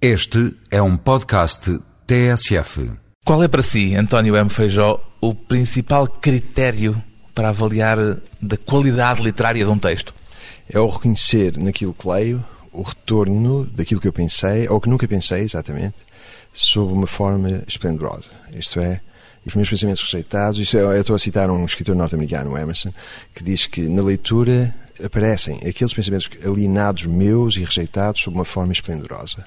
Este é um podcast TSF. Qual é para si, António M. Feijó, o principal critério para avaliar da qualidade literária de um texto? É o reconhecer naquilo que leio o retorno daquilo que eu pensei, ou que nunca pensei exatamente, sob uma forma esplendorosa. Isto é, os meus pensamentos rejeitados. Isto é, eu estou a citar um escritor norte-americano, Emerson, que diz que na leitura aparecem aqueles pensamentos alienados meus e rejeitados sob uma forma esplendorosa.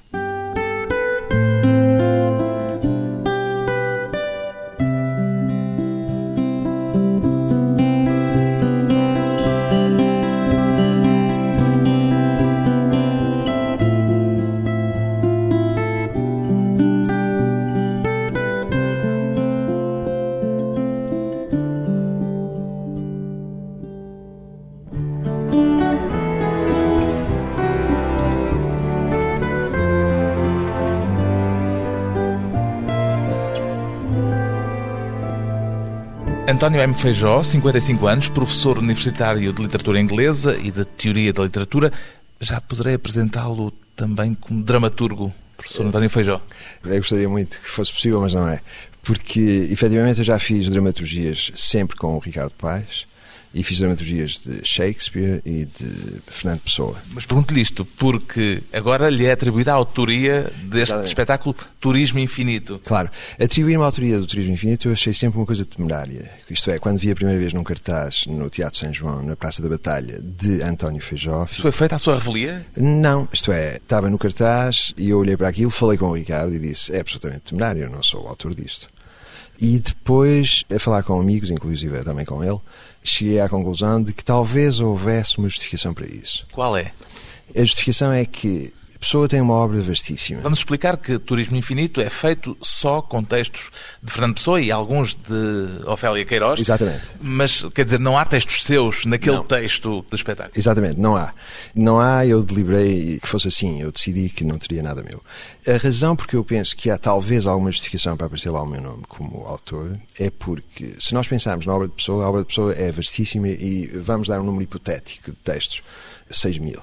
António M. Feijó, 55 anos, professor universitário de literatura inglesa e de teoria da literatura. Já poderei apresentá-lo também como dramaturgo, professor António Feijó? Eu gostaria muito que fosse possível, mas não é. Porque, efetivamente, eu já fiz dramaturgias sempre com o Ricardo Paes e fiz dramaturgias de Shakespeare e de Fernando Pessoa. Mas pergunto-lhe isto porque agora lhe é atribuída a autoria deste Exatamente. espetáculo Turismo Infinito. Claro, atribuir-me a autoria do Turismo Infinito eu achei sempre uma coisa temerária. Isto é, quando vi a primeira vez num cartaz no Teatro São João, na Praça da Batalha, de António Feijó... Isto foi feito à sua revelia? Não, isto é, estava no cartaz e eu olhei para aquilo, falei com o Ricardo e disse: é absolutamente temerário, eu não sou o autor disto. E depois, a falar com amigos, inclusive também com ele, cheguei à conclusão de que talvez houvesse uma justificação para isso. Qual é? A justificação é que a pessoa tem uma obra vastíssima. Vamos explicar que Turismo Infinito é feito só com textos de Fernando Pessoa e alguns de Ofélia Queiroz. Exatamente. Mas, quer dizer, não há textos seus naquele Não. texto do espetáculo. Exatamente, não há. Não há, eu deliberei que fosse assim, eu decidi que não teria nada meu. A razão porque eu penso que há talvez alguma justificação para aparecer lá o meu nome como autor é porque, se nós pensarmos na obra de pessoa, a obra de pessoa é vastíssima e vamos dar um número hipotético de textos, 6 mil.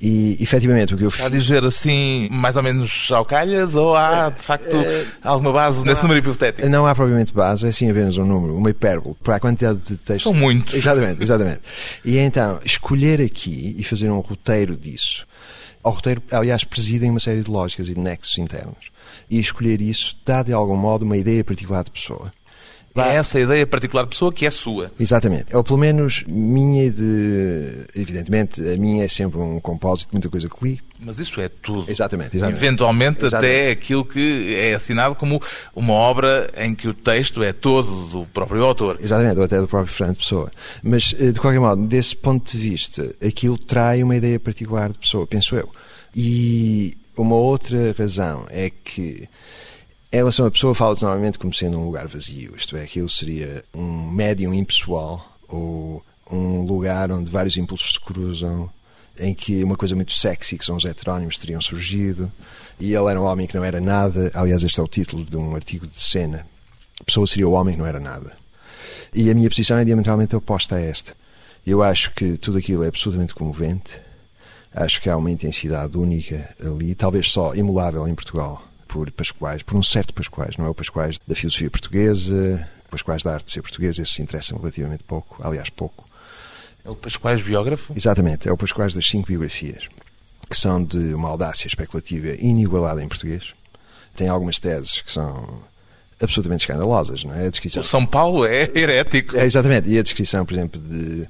E, efetivamente, o que eu Está a fiz... dizer assim, mais ou menos ao calhas, ou há, de facto, alguma base nesse há- número hipotético? Não há propriamente base, é sim apenas um número, uma hipérbole, para a quantidade de textos. São muitos. Exatamente, exatamente. E então, escolher aqui e fazer um roteiro disso. Ao roteiro, aliás, presidem uma série de lógicas e de nexos internos. E escolher isso dá, de algum modo, uma ideia particular de pessoa. É essa ideia particular de pessoa que é sua. Exatamente. Ou pelo menos minha e de. Evidentemente, a minha é sempre um compósito de muita coisa que li. Mas isso é tudo. Exatamente, exatamente. Eventualmente, Exatamente. até aquilo que é assinado como uma obra em que o texto é todo do próprio autor. Exatamente, ou até do próprio Fernando Pessoa. Mas, eh, de qualquer modo, desse ponto de vista, aquilo trai uma ideia particular de pessoa, penso eu. E uma outra razão é que, em relação à pessoa, fala-se normalmente como sendo um lugar vazio, isto é, aquilo seria um médium impessoal ou um lugar onde vários impulsos se cruzam, em que uma coisa muito sexy, que são os heterónimos, teriam surgido, e ele era um homem que não era nada. Aliás, este é o título de um artigo de cena. A pessoa seria o homem que não era nada. E a minha posição é diametralmente oposta a esta. Eu acho que tudo aquilo é absolutamente comovente. Acho que há uma intensidade única ali, talvez só emulável em Portugal por Pascoais, por um certo Pascoais, não é o Pascoais da filosofia portuguesa, o Pascoais da arte de ser português, esses se interessam relativamente pouco, aliás, pouco. É o Pascoais biógrafo. Exatamente, é o Pascoais das cinco biografias, que são de uma audácia especulativa inigualada em português. Tem algumas teses que são absolutamente escandalosas, não é? A descrição O São Paulo é herético. é, exatamente. E a descrição, por exemplo, de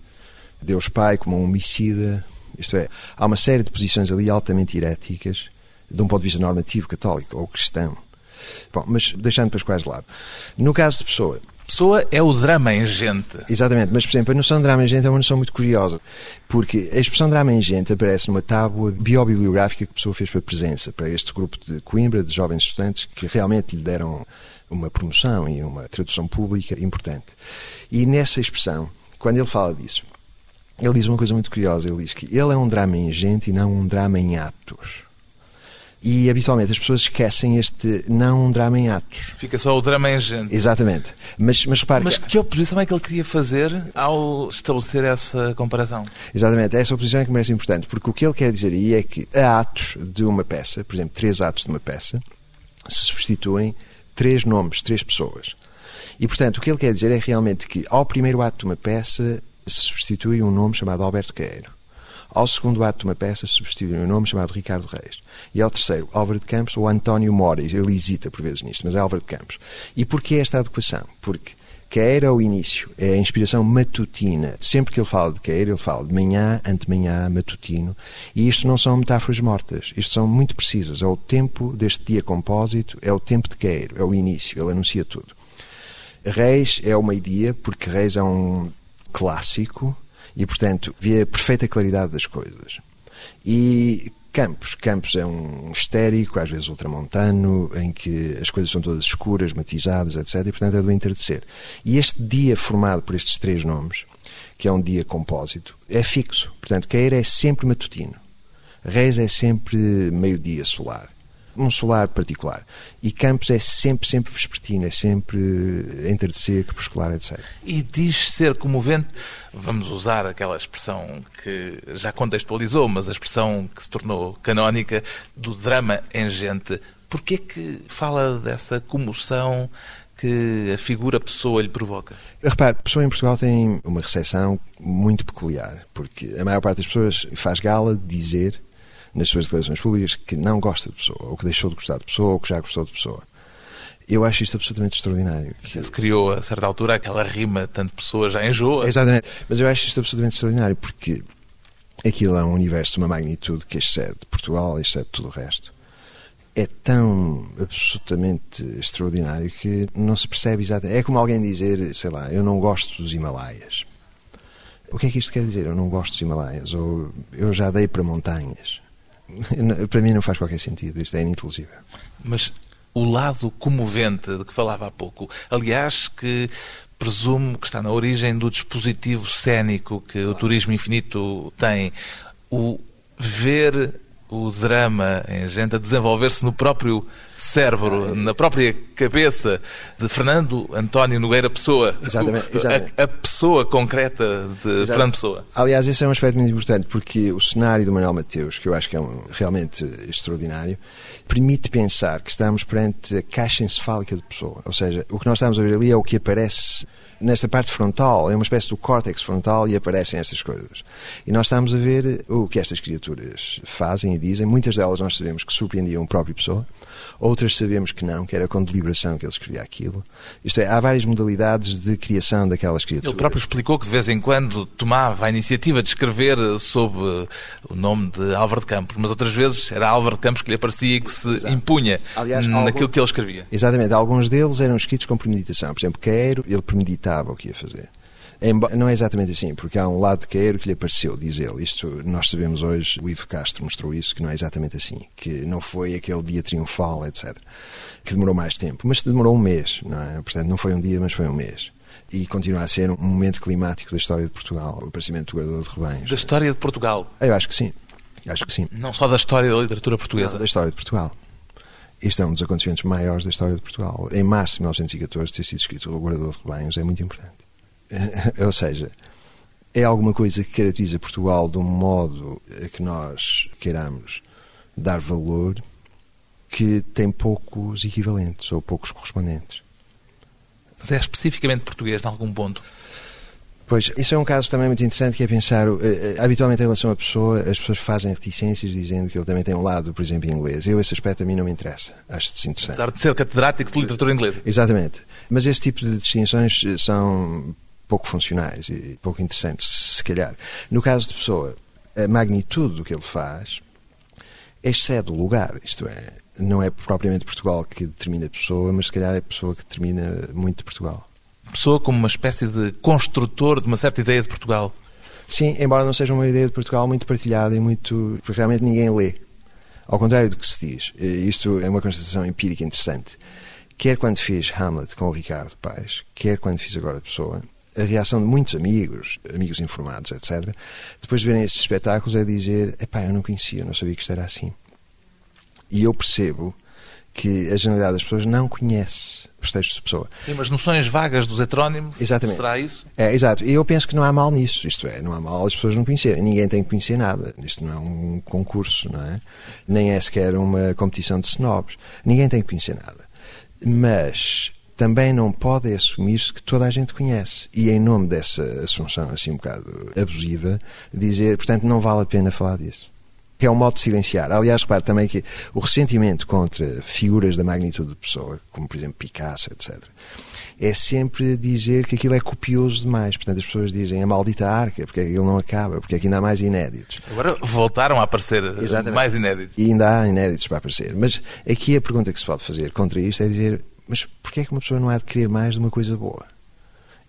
Deus Pai como um homicida. Isto é, há uma série de posições ali altamente heréticas, de um ponto de vista normativo, católico ou cristão. Bom, mas deixando para os quais de lado. No caso de Pessoa, Pessoa é o drama em gente. Exatamente, mas por exemplo, a noção de drama em gente é uma noção muito curiosa, porque a expressão drama em gente aparece numa tábua biobibliográfica que a pessoa fez para a presença, para este grupo de Coimbra, de jovens estudantes, que realmente lhe deram uma promoção e uma tradução pública importante. E nessa expressão, quando ele fala disso, ele diz uma coisa muito curiosa, ele diz que ele é um drama em gente e não um drama em atos. E habitualmente as pessoas esquecem este não drama em atos. Fica só o drama em gente. Exatamente. Mas, mas repare. Mas que... que oposição é que ele queria fazer ao estabelecer essa comparação? Exatamente. Essa oposição é que me parece importante, porque o que ele quer dizer aí é que a atos de uma peça, por exemplo, três atos de uma peça, se substituem três nomes, três pessoas. E, portanto, o que ele quer dizer é realmente que ao primeiro ato de uma peça se substitui um nome chamado Alberto Queiro. Ao segundo ato de uma peça se substitui um nome chamado Ricardo Reis. E ao terceiro, Álvaro de Campos ou António Mora. Ele hesita por vezes nisto, mas é Álvaro de Campos. E porquê esta adequação? Porque quer ao início, é a inspiração matutina. Sempre que ele fala de quer, ele fala de manhã, antemanhã, matutino. E isto não são metáforas mortas. Isto são muito precisas. É o tempo deste dia compósito, é o tempo de quer, é o início. Ele anuncia tudo. Reis é o meio-dia, porque Reis é um clássico e, portanto, vê a perfeita claridade das coisas. E Campos. Campos é um histérico, às vezes ultramontano, em que as coisas são todas escuras, matizadas, etc. E, portanto, é do entardecer. E este dia formado por estes três nomes, que é um dia compósito, é fixo. Portanto, Queira é sempre matutino. Reis é sempre meio-dia solar um solar particular. E Campos é sempre, sempre vespertino, é sempre entardecer, crepuscular, etc. E diz ser comovente, vamos usar aquela expressão que já contextualizou, mas a expressão que se tornou canónica, do drama em gente. Porquê que fala dessa comoção que a figura pessoa lhe provoca? Repare, a pessoa em Portugal tem uma recepção muito peculiar, porque a maior parte das pessoas faz gala de dizer nas suas declarações públicas que não gosta de pessoa, ou que deixou de gostar de pessoa, ou que já gostou de pessoa. Eu acho isto absolutamente extraordinário. Que... Se criou, a certa altura, aquela rima, tanto pessoa já enjoa. Exatamente. Mas eu acho isto absolutamente extraordinário, porque aquilo é um universo de uma magnitude que excede Portugal, excede tudo o resto. É tão absolutamente extraordinário que não se percebe exatamente. É como alguém dizer, sei lá, eu não gosto dos Himalaias. O que é que isto quer dizer? Eu não gosto dos Himalaias. Ou eu já dei para montanhas. Para mim não faz qualquer sentido, isto é ininteligível. Mas o lado comovente de que falava há pouco, aliás, que presumo que está na origem do dispositivo cénico que o turismo infinito tem, o ver o drama em gente a desenvolver-se no próprio cérebro, na própria cabeça de Fernando António Nogueira Pessoa. Exatamente. exatamente. A, a, pessoa concreta de exatamente. Fernando Pessoa. Aliás, esse é um aspecto muito importante, porque o cenário do Manuel Mateus, que eu acho que é um, realmente extraordinário, permite pensar que estamos perante a caixa encefálica de Pessoa. Ou seja, o que nós estamos a ver ali é o que aparece nesta parte frontal, é uma espécie do córtex frontal e aparecem estas coisas. E nós estamos a ver o que estas criaturas fazem e dizem. Muitas delas nós sabemos que surpreendiam o próprio pessoa, outras sabemos que não, que era com deliberação que ele escrevia aquilo. Isto é, há várias modalidades de criação daquelas criaturas. Ele próprio explicou que de vez em quando tomava a iniciativa de escrever sob o nome de Álvaro de Campos, mas outras vezes era Álvaro de Campos que lhe aparecia e que se Exato. impunha Aliás, naquilo algum... que ele escrevia. Exatamente, alguns deles eram escritos com premeditação. Por exemplo, Queiro, ele premeditava o que ia fazer. Não é exatamente assim, porque há um lado de Queiro que lhe apareceu, diz ele. Isto nós sabemos hoje, o Ivo Castro mostrou isso, que não é exatamente assim, que não foi aquele dia triunfal, etc. Que demorou mais tempo, mas demorou um mês, não é? Portanto, não foi um dia, mas foi um mês e continua a ser um momento climático da história de Portugal, o aparecimento do guardador de rebanhos. Da história de Portugal? Eu acho que sim. Acho que sim. Não só da história da literatura portuguesa? Não, da história de Portugal. Este é um dos acontecimentos maiores da história de Portugal. Em março de 1914 ter sido escrito o guardador de rebanhos é muito importante. Ou seja, é alguma coisa que caracteriza Portugal de um modo a que nós queiramos dar valor que tem poucos equivalentes ou poucos correspondentes. Mas é especificamente português, em algum ponto? Pois, isso é um caso também muito interessante que é pensar, uh, habitualmente em relação à pessoa, as pessoas fazem reticências dizendo que ele também tem um lado, por exemplo, em inglês. Eu, esse aspecto a mim não me interessa. Acho-se interessante. Apesar de ser catedrático de literatura inglesa. Exatamente. Mas esse tipo de distinções eh, são pouco funcionais e pouco interessantes, se calhar. No caso de Pessoa, a magnitude do que ele faz excede o lugar, isto é, não é propriamente Portugal que determina a pessoa, mas se calhar é a pessoa que determina muito de Portugal. Pessoa como uma espécie de construtor de uma certa ideia de Portugal. Sim, embora não seja uma ideia de Portugal muito partilhada e muito. porque realmente ninguém lê. Ao contrário do que se diz. Isto é uma constatação empírica interessante. Quer quando fiz Hamlet com o Ricardo Paes, quer quando fiz agora Pessoa, a reação de muitos amigos, amigos informados, etc., depois de verem estes espetáculos, é dizer: epá, eu não conhecia, eu não sabia que isto era assim. E eu percebo que a generalidade das pessoas não conhece os textos de Pessoa. Tem umas noções vagas dos heterónimos. Exatamente. Será isso? É, exato. E eu penso que não há mal nisso. Isto é, não há mal as pessoas não conhecerem. Ninguém tem que conhecer nada. Isto não é um concurso, não é? Nem é sequer uma competição de snobs. Ninguém tem que conhecer nada. Mas também não pode assumir-se que toda a gente conhece. E em nome dessa assunção assim um bocado abusiva, dizer, portanto, não vale a pena falar disso que é um modo de silenciar. Aliás, repare também que o ressentimento contra figuras da magnitude de pessoa, como por exemplo Picasso, etc., é sempre dizer que aquilo é copioso demais. Portanto, as pessoas dizem a maldita arca, porque aquilo não acaba, porque aqui ainda há mais inéditos. Agora voltaram a aparecer Exatamente. mais inéditos. E ainda há inéditos para aparecer. Mas aqui a pergunta que se pode fazer contra isto é dizer: mas porquê é que uma pessoa não há de querer mais de uma coisa boa?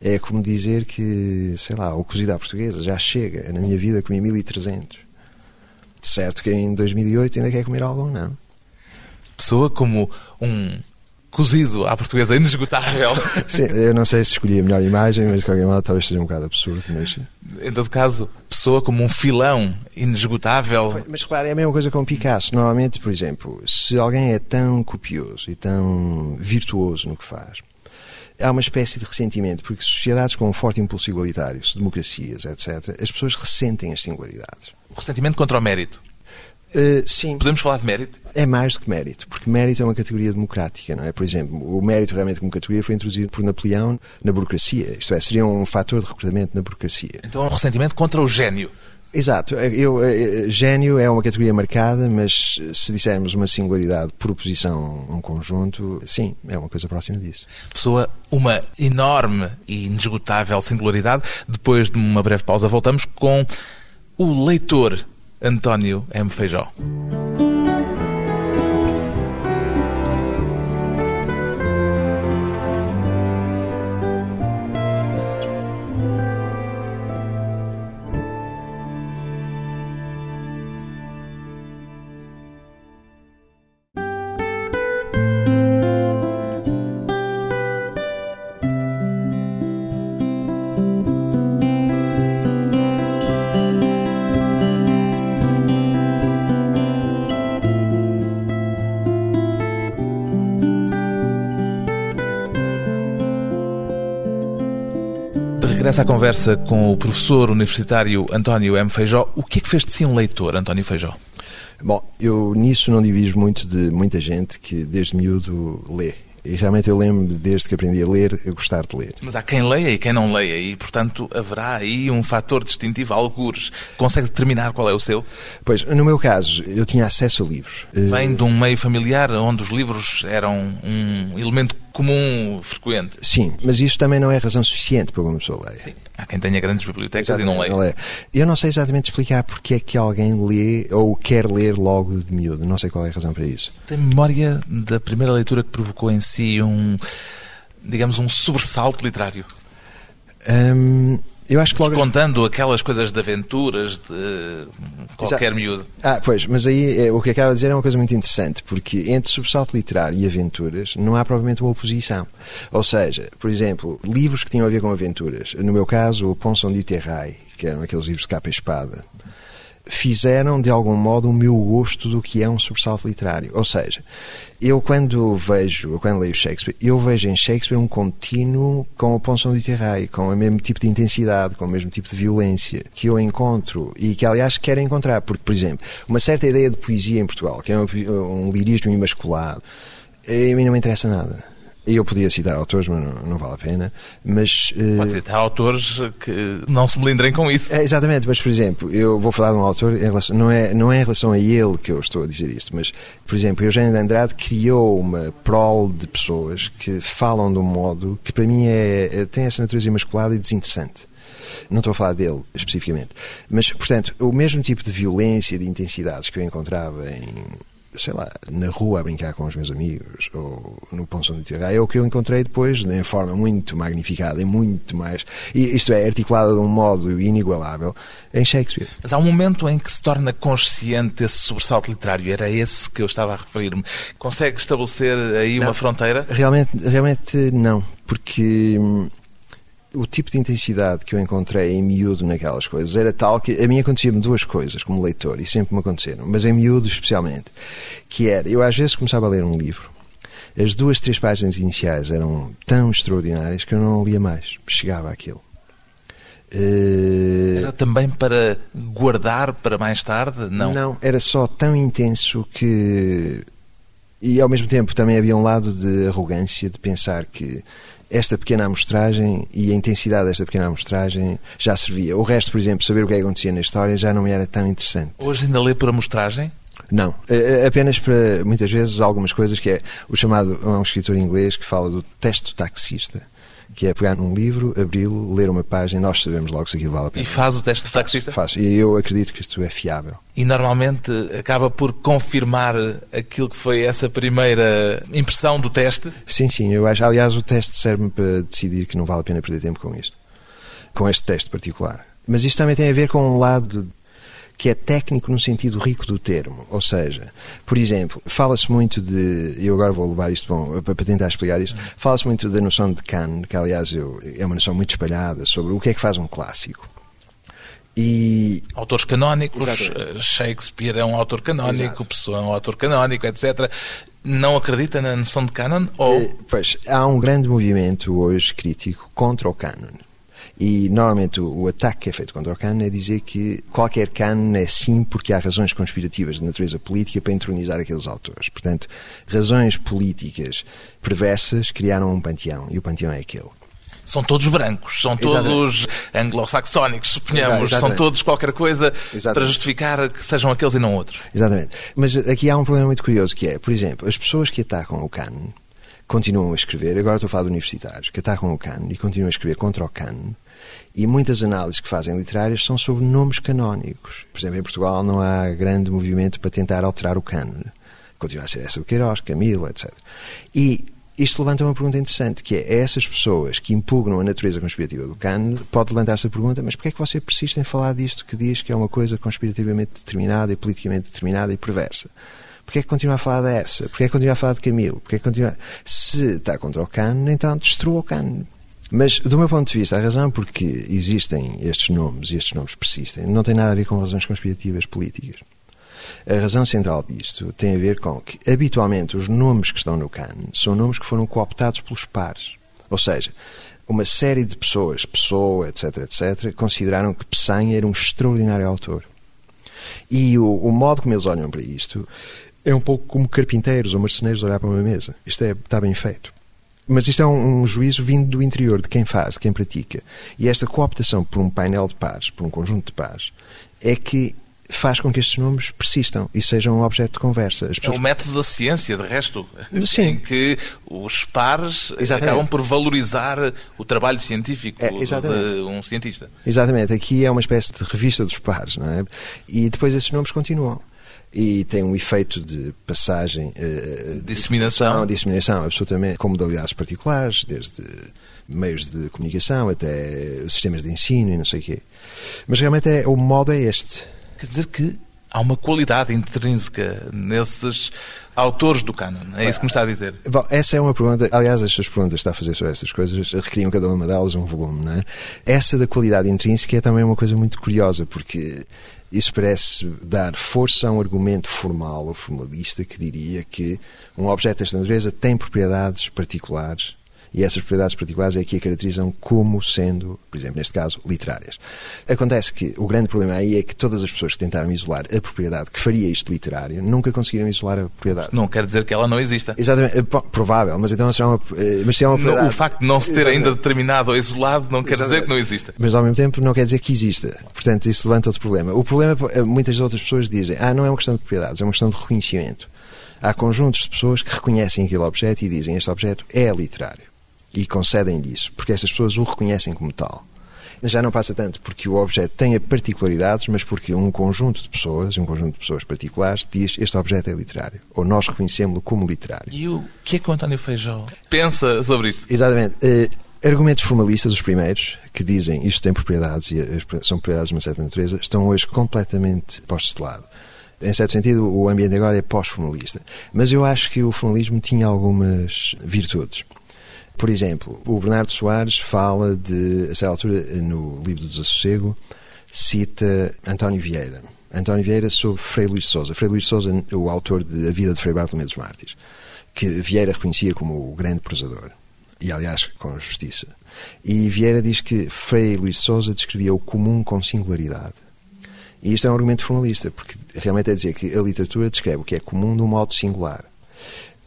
É como dizer que, sei lá, o cozido à portuguesa já chega. Na minha vida comi 1300 certo que em 2008 ainda quer comer algo, não. Pessoa como um cozido à portuguesa inesgotável. Sim, eu não sei se escolhi a melhor imagem, mas de qualquer modo talvez seja um bocado absurdo. Mas... Em todo caso, pessoa como um filão inesgotável. Mas repare, é a mesma coisa com Picasso. Normalmente, por exemplo, se alguém é tão copioso e tão virtuoso no que faz, há uma espécie de ressentimento, porque sociedades com um forte impulso igualitário, democracias, etc., as pessoas ressentem as singularidades. O ressentimento contra o mérito. Uh, sim. Podemos falar de mérito? É mais do que mérito, porque mérito é uma categoria democrática, não é? Por exemplo, o mérito realmente como categoria foi introduzido por Napoleão na burocracia, isto é, seria um fator de recrutamento na burocracia. Então é um ressentimento contra o gênio. Exato. Eu, gênio é uma categoria marcada, mas se dissermos uma singularidade por oposição a um conjunto, sim, é uma coisa próxima disso. Pessoa, uma enorme e inesgotável singularidade. Depois de uma breve pausa, voltamos com o leitor António M. Feijó. Regressa à conversa com o professor universitário António M. Feijó. O que é que fez de si um leitor, António Feijó? Bom, eu nisso não diviso muito de muita gente que desde miúdo lê. E realmente eu lembro desde que aprendi a ler, a gostar de ler. Mas há quem leia e quem não leia, e portanto haverá aí um fator distintivo, algures. Consegue determinar qual é o seu? Pois, no meu caso, eu tinha acesso a livros. Vem de um meio familiar onde os livros eram um elemento comum, frequente. Sim, mas isso também não é razão suficiente para uma pessoa leia. Sim. Há quem tenha grandes bibliotecas e não leia. não leia. Eu não sei exatamente explicar porque é que alguém lê ou quer ler logo de miúdo. Não sei qual é a razão para isso. Tem memória da primeira leitura que provocou em si um, digamos, um sobressalto literário? Hum, eu acho que logo... Descontando aquelas coisas de aventuras de qualquer Exato. miúdo. Ah, pois, mas aí é, o que acaba de dizer é uma coisa muito interessante, porque entre sobressalto literário e aventuras não há provavelmente uma oposição. Ou seja, por exemplo, livros que tinham a ver com aventuras. No meu caso, o Ponson de Terrai, que eram aqueles livros de capa e espada fizeram de algum modo o meu gosto do que é um sobressalto literário. Ou seja, eu quando vejo, quando leio Shakespeare, eu vejo em Shakespeare um contínuo com o Ponson de Terrai, com o mesmo tipo de intensidade, com o mesmo tipo de violência que eu encontro e que aliás quero encontrar, porque por exemplo, uma certa ideia de poesia em Portugal, que é um, um lirismo imasculado, a mim não me interessa nada. Eu podia citar autores, mas não, não vale a pena. Mas, uh... Pode citar autores que não se melindrem com isso. É, exatamente, mas por exemplo, eu vou falar de um autor, relação, não, é, não é em relação a ele que eu estou a dizer isto, mas por exemplo, Eugênio de Andrade criou uma prole de pessoas que falam de um modo que para mim é, é tem essa natureza imasculada e desinteressante. Não estou a falar dele especificamente. Mas, portanto, o mesmo tipo de violência, de intensidades que eu encontrava em sei lá, na rua a brincar com os meus amigos ou no Ponção do Tiagai, é o que eu encontrei depois, em forma muito magnificada e muito mais, isto é, articulada de um modo inigualável, em Shakespeare. Mas há um momento em que se torna consciente esse sobressalto literário, era esse que eu estava a referir-me. Consegue estabelecer aí não, uma fronteira? Realmente, realmente não, porque hum, o tipo de intensidade que eu encontrei em miúdo naquelas coisas era tal que a mim acontecia-me duas coisas como leitor, e sempre me aconteceram, mas em miúdo especialmente, que era, eu às vezes começava a ler um livro, as duas, três páginas iniciais eram tão extraordinárias que eu não lia mais, chegava àquilo. Uh... Era também para guardar para mais tarde? Não. Não, era só tão intenso que. E ao mesmo tempo também havia um lado de arrogância de pensar que esta pequena amostragem e a intensidade desta pequena amostragem já servia. O resto, por exemplo, saber o que é acontecia na história já não me era tão interessante. Hoje ainda lê por amostragem? Não, é, é apenas para muitas vezes algumas coisas que é o chamado, há um escritor inglês que fala do texto taxista que é pegar num livro, abri-lo, ler uma página, nós sabemos logo se aquilo vale a pena. E faz o teste de taxista? Faz, e eu acredito que isto é fiável. E normalmente acaba por confirmar aquilo que foi essa primeira impressão do teste? Sim, sim, eu acho. Aliás, o teste serve-me para decidir que não vale a pena perder tempo com isto. Com este teste particular. Mas isto também tem a ver com um lado que é técnico no sentido rico do termo. Ou seja, por exemplo, fala-se muito de. Eu agora vou levar isto bom, para tentar explicar isto. Fala-se muito da noção de Kant, que aliás eu, é uma noção muito espalhada sobre o que é que faz um clássico. E... Autores canónicos, Exatamente. Shakespeare é um autor canónico, Exato. Pessoa é um autor canónico, etc. Não acredita na noção de canon? Ou... Eh, pois, há um grande movimento hoje crítico contra o canon. E normalmente o, o, ataque que é feito contra o canon é dizer que qualquer canon é sim porque há razões conspirativas de natureza política para entronizar aqueles autores. Portanto, razões políticas perversas criaram um panteão e o panteão é aquele são todos brancos, são todos anglo-saxónicos, suponhamos, são todos qualquer coisa Exatamente. para justificar que sejam aqueles e não outros. Exatamente. Mas aqui há um problema muito curioso que é, por exemplo, as pessoas que atacam o canon continuam a escrever, agora estou a falar de universitários, que atacam o canon e continuam a escrever contra o canon, e muitas análises que fazem literárias são sobre nomes canónicos. Por exemplo, em Portugal não há grande movimento para tentar alterar o cânone. Continua a ser essa de Queiroz, Camilo, etc. E isto levanta uma pergunta interessante, que é, essas pessoas que impugnam a natureza conspirativa do cânone, pode levantar-se a pergunta, mas porquê é que você persiste em falar disto que diz que é uma coisa conspirativamente determinada e politicamente determinada e perversa? Porquê é que continua a falar dessa? Porquê é que continua a falar de Camilo? Porquê é que continua... Se está contra o cânone, então destrua o cânone. Mas, do meu ponto de vista, a razão por que existem estes nomes e estes nomes persistem não tem nada a ver com razões conspirativas políticas. A razão central disto tem a ver com que, habitualmente, os nomes que estão no CAN são nomes que foram cooptados pelos pares. Ou seja, uma série de pessoas, Pessoa, etc., etc., consideraram que Pessanha era um extraordinário autor. E o, o modo como eles olham para isto é um pouco como carpinteiros ou marceneiros olhar para uma mesa. Isto é, está bem feito. Mas isto é um, um, juízo vindo do interior, de quem faz, de quem pratica. E esta cooptação por um painel de pares, por um conjunto de pares, é que faz com que estes nomes persistam e sejam um objeto de conversa. Pessoas... É o método da ciência, de resto, Sim. em que os pares Exatamente. acabam por valorizar o trabalho científico é, de um cientista. Exatamente. Aqui é uma espécie de revista dos pares, não é? E depois esses nomes continuam e tem um efeito de passagem, uh, disseminação, disseminação, absolutamente, com modalidades particulares, desde meios de comunicação até sistemas de ensino e não sei o quê. Mas realmente é, o modo é este. Quer dizer que há uma qualidade intrínseca nesses autores do canon. É isso que me está a dizer. Bom, essa é uma pergunta. Aliás, as suas perguntas que está a fazer sobre essas coisas requeriam cada uma delas um volume, não é? Essa da qualidade intrínseca é também uma coisa muito curiosa, porque isso parece dar força a um argumento formal ou formalista que diria que um objeto desta natureza tem propriedades particulares e essas propriedades particulares é que a caracterizam como sendo, por exemplo, neste caso, literárias. Acontece que o grande problema aí é que todas as pessoas que tentaram isolar a propriedade que faria isto literário nunca conseguiram isolar a propriedade. Não quer dizer que ela não exista. Exatamente, provável, mas então se é uma, eh, mas se é uma propriedade... O facto de não se ter Exatamente. ainda determinado ou isolado não quer Exatamente. dizer que não exista. Mas ao mesmo tempo não quer dizer que exista. Portanto, isso levanta outro problema. O problema, é muitas outras pessoas dizem, ah, não é uma questão de propriedades, é uma questão de reconhecimento. Há conjuntos de pessoas que reconhecem aquele objeto e dizem, este objeto é literário e concedem-lhe isso, porque essas pessoas o reconhecem como tal. Já não passa tanto porque o objeto tem particularidades, mas porque um conjunto de pessoas, um conjunto de pessoas particulares, diz este objeto é literário, ou nós reconhecemos-lo como literário. E o que é que o António Feijó pensa sobre isto? Exatamente. Uh, argumentos formalistas, os primeiros, que dizem isto tem propriedades e são propriedades de uma certa natureza, estão hoje completamente postos de lado. Em certo sentido, o ambiente agora é pós-formalista. Mas eu acho que o formalismo tinha algumas virtudes. Por exemplo, o Bernardo Soares fala de, a certa altura, no livro do Desassossego, cita António Vieira. António Vieira sobre Frei Luís de Souza. Frei Luís de Souza, o autor de A Vida de Frei Bartolomé dos Mártires, que Vieira reconhecia como o grande prosador. E, aliás, com justiça. E Vieira diz que Frei Luís de Souza descrevia o comum com singularidade. E isto é um argumento formalista, porque realmente é dizer que a literatura descreve o que é comum de um modo singular.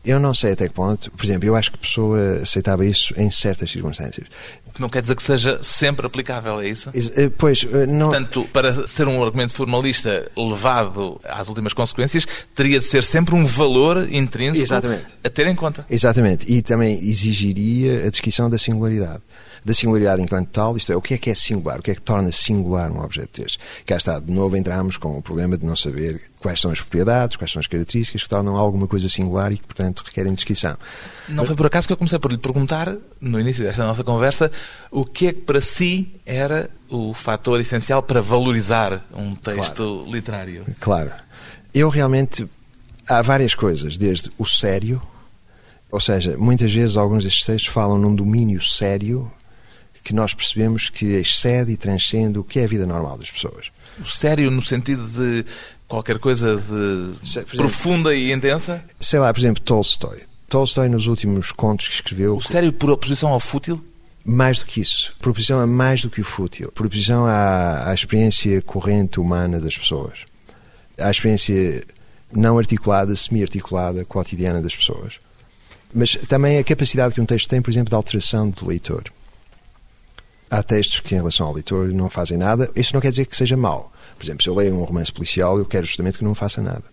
Eu não sei até que ponto, por exemplo, eu acho que a pessoa aceitava isso em certas circunstâncias. O que não quer dizer que seja sempre aplicável, é isso? Eh, pois, eh, não... Portanto, para ser um argumento formalista levado às últimas consequências, teria de ser sempre um valor intrínseco Exatamente. a ter em conta. Exatamente. E também exigiria a descrição da singularidade da singularidade enquanto tal, isto é, o que é que é singular, o que é que torna singular um objeto deste. Cá está, de novo entramos com o problema de não saber quais são as propriedades, quais são as características que tornam alguma coisa singular e que, portanto, requerem descrição. Não foi por acaso que eu comecei por lhe perguntar, no início desta nossa conversa, o que é que para si era o fator essencial para valorizar um texto claro. literário. Claro. Eu realmente. Há várias coisas, desde o sério, ou seja, muitas vezes alguns destes textos falam num domínio sério que nós percebemos que excede e transcende o que é a vida normal das pessoas. O sério no sentido de qualquer coisa de exemplo, profunda e intensa? Sei lá, por exemplo, Tolstói. Tolstói, nos últimos contos que escreveu. O sério por oposição ao fútil? Mais do que isso. Por oposição a mais do que o fútil. Por oposição à, à experiência corrente humana das pessoas. À experiência não articulada, semi-articulada, cotidiana das pessoas. Mas também a capacidade que um texto tem, por exemplo, de alteração do leitor. Há textos que, em relação ao leitor, não fazem nada. Isso não quer dizer que seja mau. Por exemplo, se eu leio um romance policial, eu quero justamente que não me faça nada.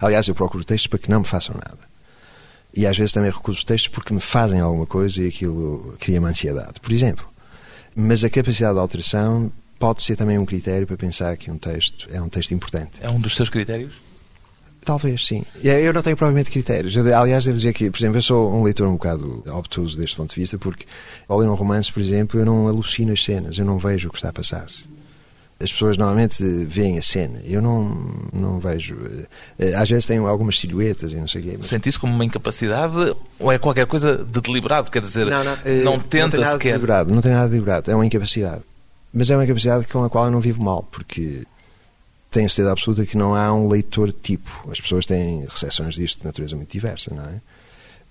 Aliás, eu procuro textos para que não me façam nada. E às vezes também recuso textos porque me fazem alguma coisa e aquilo cria-me ansiedade, por exemplo. Mas a capacidade de alteração pode ser também um critério para pensar que um texto é um texto importante. É um dos seus critérios? Talvez, sim. Eu não tenho provavelmente critérios. aliás, devo dizer que, por exemplo, eu sou um leitor um bocado obtuso deste ponto de vista, porque ao ler um romance, por exemplo, eu não alucino as cenas, eu não vejo o que está a passar-se. As pessoas normalmente veem a cena, eu não, não vejo. Eh, às vezes tenho algumas silhuetas e não sei o quê. Mas... Sente isso como uma incapacidade ou é qualquer coisa de deliberado? Quer dizer, não, não, eh, não tenta não sequer. De deliberado, não tem nada de deliberado, é uma incapacidade. Mas é uma incapacidade com a qual eu não vivo mal, porque tenho certeza absoluta que não há um leitor tipo. As pessoas têm recepções disto de natureza muito diversa, não é?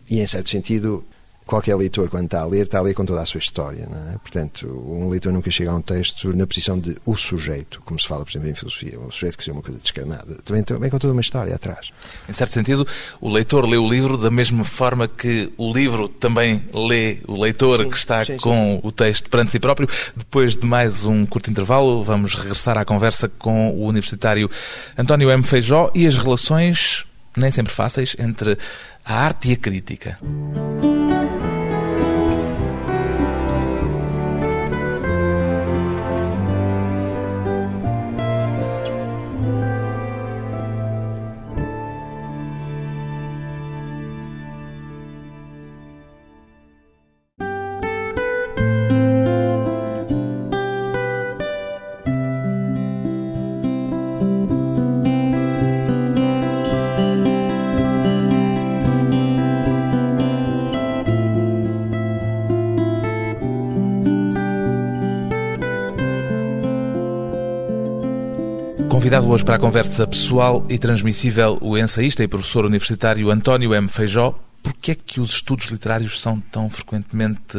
E, em certo sentido, qualquer leitor, quando está a ler, está a ler com toda a sua história. É? Portanto, um leitor nunca chega a um texto na posição de o sujeito, como se fala, por exemplo, em filosofia. O sujeito que seja uma coisa descarnada. Também vem com toda uma história atrás. Em certo sentido, o leitor lê o livro da mesma forma que o livro também lê o leitor sim, que está sim, sim. com o texto perante si próprio. Depois de mais um curto intervalo, vamos regressar à conversa com o universitário António M. Feijó e as relações, nem sempre fáceis, entre a arte e a crítica. Convidado hoje para a conversa pessoal e transmissível o ensaísta e professor universitário António M. Feijó. Por que é que os estudos literários são tão frequentemente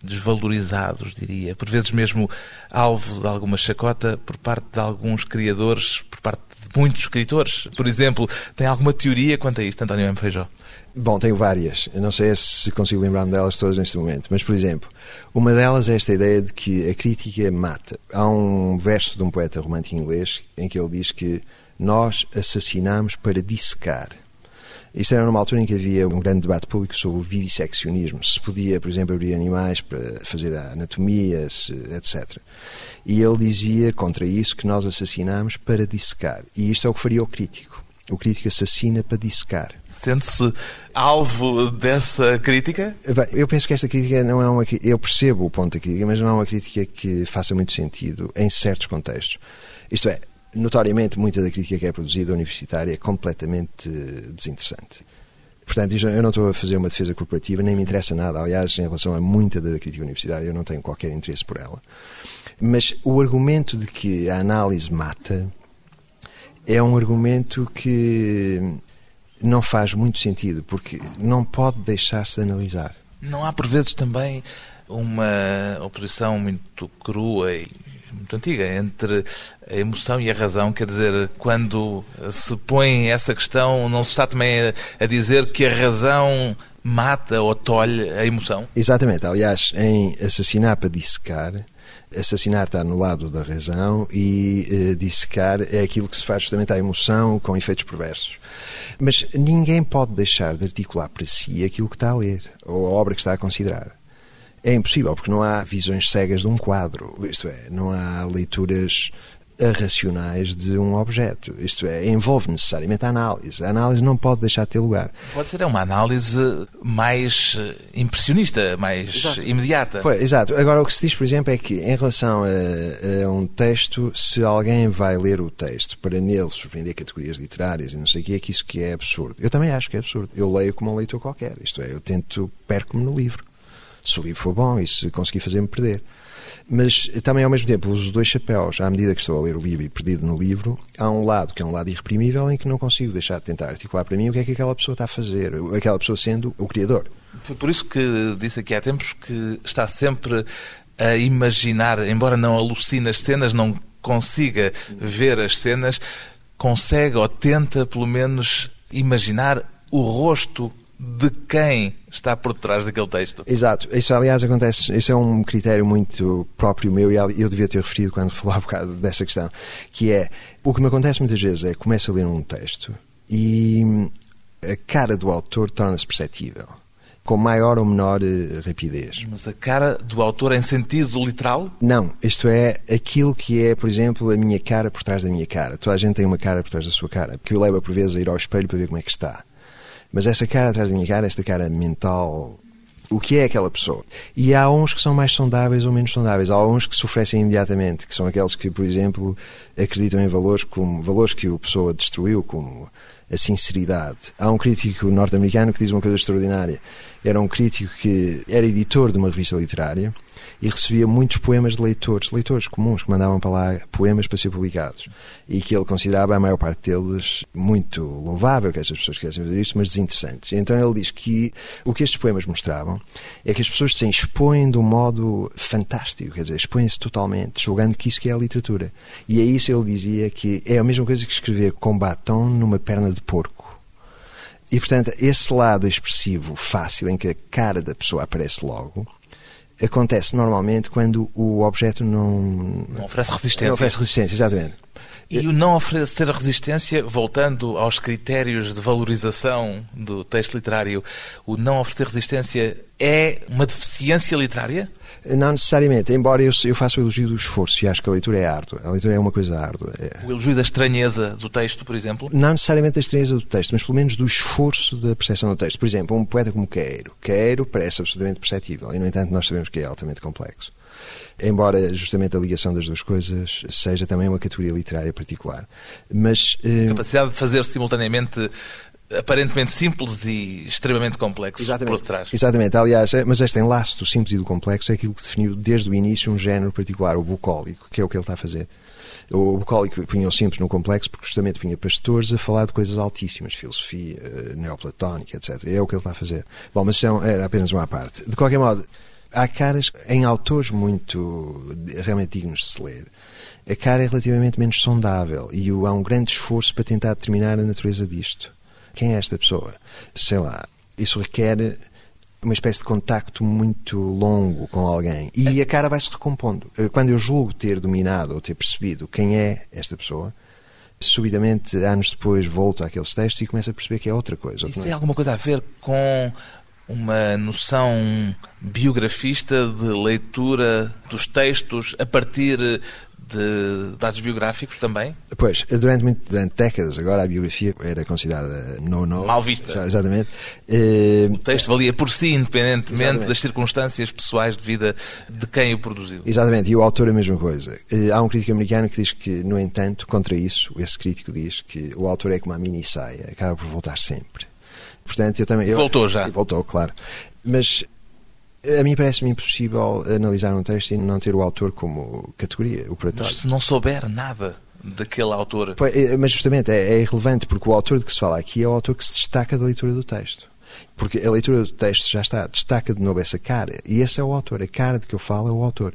desvalorizados, diria? Por vezes mesmo alvo de alguma chacota por parte de alguns criadores, por parte de muitos escritores. Por exemplo, tem alguma teoria quanto a isto, António M. Feijó? Bom, tenho várias. Eu não sei se consigo lembrar-me delas todas neste momento, mas, por exemplo, uma delas é esta ideia de que a crítica mata. Há um verso de um poeta romântico inglês em que ele diz que nós assassinamos para dissecar. Isto era numa altura em que havia um grande debate público sobre o vivisseccionismo. Se podia, por exemplo, abrir animais para fazer a anatomia, etc. E ele dizia contra isso que nós assassinamos para dissecar. E isto é o que faria o crítico. O crítico assassina para dissecar. Sente-se alvo dessa crítica? Bem, eu penso que esta crítica não é uma. Eu percebo o ponto da crítica, mas não é uma crítica que faça muito sentido em certos contextos. Isto é, notoriamente, muita da crítica que é produzida universitária é completamente desinteressante. Portanto, eu não estou a fazer uma defesa corporativa, nem me interessa nada. Aliás, em relação a muita da crítica universitária, eu não tenho qualquer interesse por ela. Mas o argumento de que a análise mata é um argumento que não faz muito sentido, porque não pode deixar-se de analisar. Não há, por vezes, também uma oposição muito crua e muito antiga entre a emoção e a razão. Quer dizer, quando se põe essa questão, não se está também a, dizer que a razão mata ou tolhe a emoção? Exatamente. Aliás, em Assassinar para Dissecar, assassinar está no lado da razão e uh, dissecar é aquilo que se faz justamente à emoção com efeitos perversos. Mas ninguém pode deixar de articular para si aquilo que está a ler ou a obra que está a considerar. É impossível, porque não há visões cegas de um quadro, isto é, não há leituras racionais de um objeto. Isto é, envolve necessariamente a análise. A análise não pode deixar de ter lugar. Pode ser uma análise mais eh, impressionista, mais exato. imediata. Pois, exato. Agora, o que se diz, por exemplo, é que em relação a, a, um texto, se alguém vai ler o texto para nele surpreender categorias literárias e não sei o que, é que isso que é absurdo. Eu também acho que é absurdo. Eu leio como um leitor qualquer. Isto é, eu tento, perco-me no livro se o livro for bom e se conseguir fazer-me perder. Mas também, ao mesmo tempo, uso dois chapéus. À medida que estou a ler o livro e perdido no livro, há um lado que é um lado irreprimível em que não consigo deixar de tentar articular para mim o que é que aquela pessoa está a fazer, aquela pessoa sendo o criador. Foi por isso que disse aqui há tempos que está sempre a imaginar, embora não alucine as cenas, não consiga ver as cenas, consegue ou tenta, pelo menos, imaginar o rosto de quem está por trás daquele texto. Exato. Isso, aliás, acontece. Isso é um critério muito próprio meu e eu devia ter referido quando falava um bocado dessa questão. Que é o que me acontece muitas vezes é começo a ler um texto e a cara do autor torna-se perceptível. Com maior ou menor eh, rapidez. Mas a cara do autor em sentido literal? Não, isto é aquilo que é, por exemplo, a minha cara por trás da minha cara. Toda a gente tem uma cara por trás da sua cara, que eu levo por vezes a ir ao espelho para ver como é que está. Mas essa cara atrás da minha cara, esta cara mental, o que é aquela pessoa? E há uns que são mais sondáveis ou menos sondáveis. Há uns que se oferecem imediatamente, que são aqueles que, por exemplo, acreditam em valores como valores que a pessoa destruiu, como a sinceridade. Há um crítico norte-americano que diz uma coisa extraordinária. Era um crítico que era editor de uma revista literária e recebia muitos poemas de leitores, leitores comuns que mandavam para lá poemas para ser publicados e que ele considerava a maior parte deles muito louvável, que estas pessoas quisessem fazer isto, mas desinteressantes. Então ele diz que o que estes poemas mostravam é que as pessoas se expõem de um modo fantástico, quer dizer, expõem-se totalmente, julgando que isso que é a literatura. E é isso ele dizia que é a mesma coisa que escrever com batom numa perna de porco. E, portanto, esse lado expressivo, fácil, em que a cara da pessoa aparece logo, acontece normalmente quando o objeto não, não oferece resistência. Não oferece resistência, exatamente. E o não oferecer resistência, voltando aos critérios de valorização do texto literário, o não oferecer resistência é uma deficiência literária? Não necessariamente, embora eu, eu faça o elogio do esforço e acho que a leitura é árdua. A leitura é uma coisa árdua. É... O elogio da estranheza do texto, por exemplo? Não necessariamente da estranheza do texto, mas pelo menos do esforço da percepção do texto. Por exemplo, um poeta como Queiro. Queiro parece absolutamente perceptível e, no entanto, nós sabemos que é altamente complexo embora justamente a ligação das duas coisas seja também uma categoria literária particular. Mas, a capacidade de fazer simultaneamente aparentemente simples e extremamente complexo Exatamente. por trás. Exatamente. Aliás, é, mas este enlace do simples e do complexo é aquilo que definiu desde o início um género particular, o bucólico, que é o que ele está a fazer. O bucólico punha o simples no complexo porque justamente punha pastores a falar de coisas altíssimas, filosofia, eh, neoplatónica, etc. É o que ele está a fazer. Bom, mas isso era apenas uma parte. De qualquer modo, há caras em autores muito realmente dignos de se ler. A cara é relativamente menos sondável e há um grande esforço para tentar determinar a natureza disto. Quem é esta pessoa? Sei lá. Isso requer uma espécie de contacto muito longo com alguém e a cara vai se recompondo. Quando eu julgo ter dominado ou ter percebido quem é esta pessoa, subitamente, anos depois, volto àqueles textos e começo a perceber que é outra coisa. Isso tem alguma coisa a ver com uma noção biografista de leitura dos textos a partir de dados biográficos também? Pois, durante, muito, durante décadas agora a biografia era considerada no-no. Mal vista. Exatamente. O texto valia por si, independentemente exatamente. das circunstâncias pessoais de vida de quem o produziu. Exatamente, e o autor a mesma coisa. Há um crítico americano que diz que, no entanto, contra isso, esse crítico diz que o autor é como a mini saia, acaba por voltar sempre Portanto, eu também. Eu, Voltou já. Voltou, claro. Mas a mim parece-me impossível analisar um texto e não ter o autor como categoria, o Mas se não souber nada daquele autor. É, Mas justamente é, é irrelevante, porque o autor de que se fala aqui é o autor que se destaca da leitura do texto. Porque a leitura do texto já está, destaca de novo essa cara. E esse é o autor. A cara de que eu falo é o autor.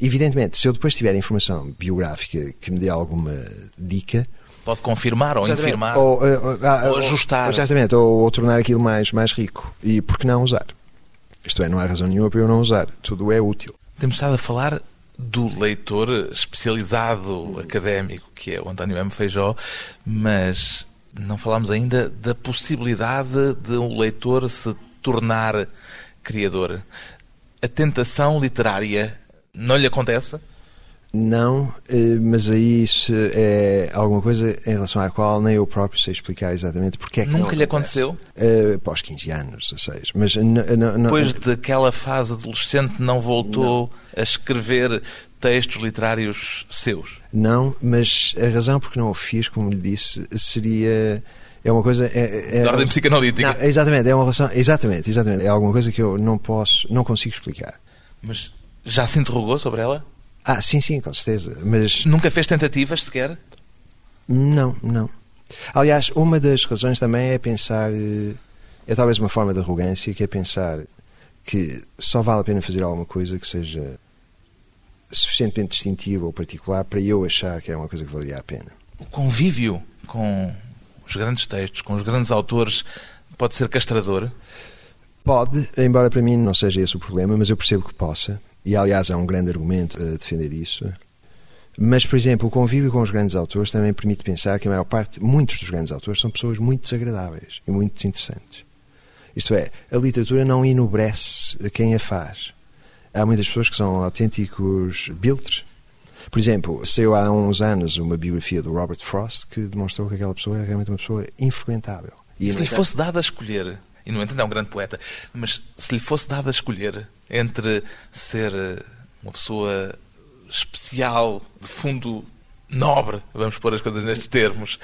Evidentemente, se eu depois tiver informação biográfica que me dê alguma dica, Pode confirmar ou infirmar. Ou, ou- ah, Ou ajustar. Exatamente, ou, ou tornar aquilo mais, mais rico. E por que não usar? Isto é, não há razão nenhuma para eu não usar. Tudo é útil. Temos estado a falar do leitor especializado académico, que é o António M. Feijó, mas não falámos ainda da possibilidade de um leitor se tornar criador. A tentação literária não lhe acontece? Não, eh, mas aí isso é alguma coisa em relação à qual nem eu próprio sei explicar exatamente porque é que Nunca não lhe acontece. aconteceu? Eh, após 15 anos, 16. Mas não- Depois daquela fase adolescente não voltou a escrever textos literários seus? Não, mas a razão porque não o fiz, como lhe disse, seria. É uma coisa. É, é, De ordem psicanalítica. Não, exatamente, é uma relação. Exatamente, exatamente. É alguma coisa que eu não posso, não consigo explicar. Mas já se interrogou sobre ela? Ah, sim, sim, com certeza. Mas Nunca fez tentativas sequer? não, não. Aliás, uma das razões também é pensar. eh, É talvez uma forma de arrogância, que é pensar que só vale a pena fazer alguma coisa que seja suficientemente distintiva ou particular para eu achar que é uma coisa que valia a pena. O convívio com os grandes textos, com os grandes autores, pode ser castrador? Pode, embora para mim não seja esse o problema, mas eu percebo que possa. E aliás há um grande argumento a defender isso. Mas, por exemplo, o convívio com os grandes autores também permite pensar que a maior parte, muitos dos grandes autores, são pessoas muito desagradáveis e muito desinteressantes. Isto é, a literatura não enobrece quem a faz. Há muitas pessoas que são autênticos biltres. Por exemplo, saiu há uns anos uma biografia do Robert Frost que demonstrou que aquela pessoa era realmente uma pessoa infrequentável. E, se lhe fosse dado a escolher, e no entanto é um grande poeta, mas se lhe fosse dado a escolher entre ser eh, uma pessoa especial, de fundo nobre, vamos pôr as coisas nestes termos,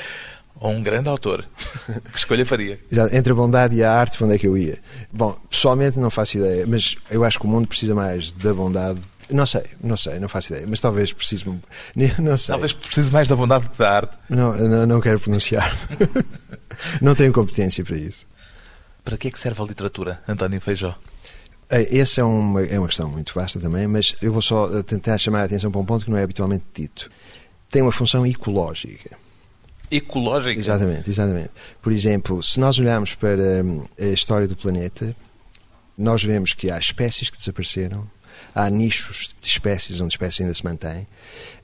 ou um grande autor, que escolha faria? Entre a bondade e a arte, para onde é que eu ia? Bom, pessoalmente não faço ideia, mas eu acho que o mundo precisa mais da bondade. Não sei, não sei, não faço ideia, mas talvez precise. Não sei. Talvez precise mais da bondade que da arte. Não, não, não quero pronunciar. não tenho competência para isso. Para que é que serve a literatura, António Feijó? Eh, Essa é uma, é uma questão muito vasta também, mas eu vou só eh, tentar chamar a atenção para um ponto que não é habitualmente dito. Tem uma função ecológica. Ecológica? Exatamente, exatamente. Por exemplo, se nós olharmos para hum, a história do planeta, nós vemos que há espécies que desapareceram, há nichos de espécies onde espécies ainda se mantêm.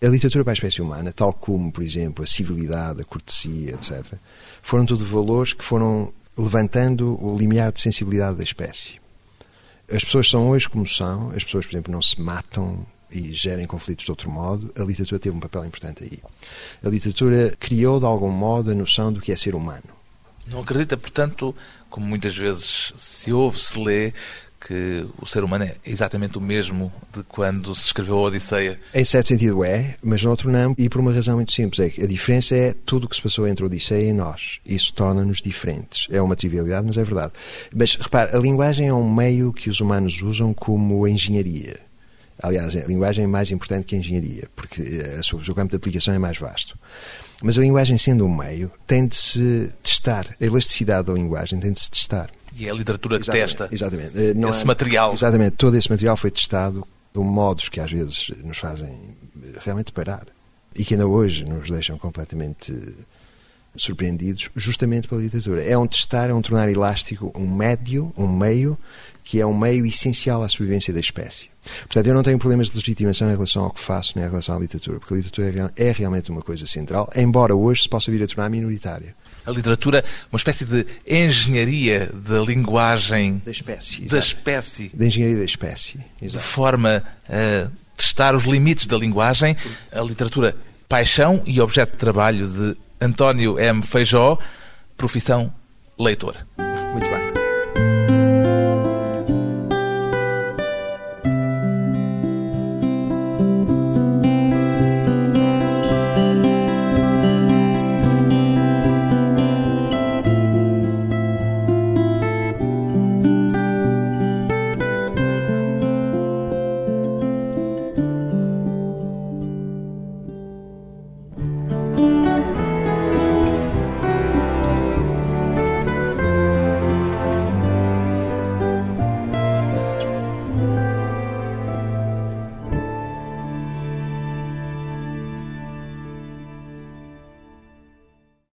A literatura para a espécie humana, tal como, por exemplo, a civilidade, a cortesia, etc., foram tudo valores que foram levantando o limiar de sensibilidade da espécie. As pessoas são hoje como são, as pessoas, por exemplo, não se matam e gerem conflitos de outro modo, a literatura teve um papel importante aí. A literatura criou, de algum modo, a noção do que é ser humano. Não acredita, portanto, como muitas vezes se ouve, se lê, que o ser humano é exatamente o mesmo de quando se escreveu a Odisseia. Em certo sentido é, mas noutro não, e por uma razão muito simples. É que a diferença é tudo o que se passou entre a Odisseia e nós. Isso torna-nos diferentes. É uma trivialidade, mas é verdade. Mas repare, a linguagem é um meio que os humanos usam como engenharia. Aliás, a linguagem é mais importante que a engenharia, porque eh, o seu campo de aplicação é mais vasto. Mas a linguagem, sendo um meio, tem de se testar. A elasticidade da linguagem tem de se testar. E é a literatura que Exatamente, testa exatamente. Eh, não esse material. Exatamente, todo esse material foi testado de modos que às vezes nos fazem eh, realmente parar e que ainda hoje nos deixam completamente eh, surpreendidos, justamente pela literatura. É um testar, é um tornar elástico um médio, um meio, que é um meio essencial à sobrevivência da espécie. Portanto, eu não tenho problemas de legitimação em relação ao que faço, nem em relação à literatura, porque a literatura é é realmente uma coisa central, embora hoje se possa vir a tornar minoritária. A literatura, uma espécie de engenharia da linguagem Da espécie. da exato. espécie, Da engenharia da espécie. de Exato. forma a testar os limites da linguagem. A literatura, paixão e objeto de trabalho de António M. Feijó, profissão leitor.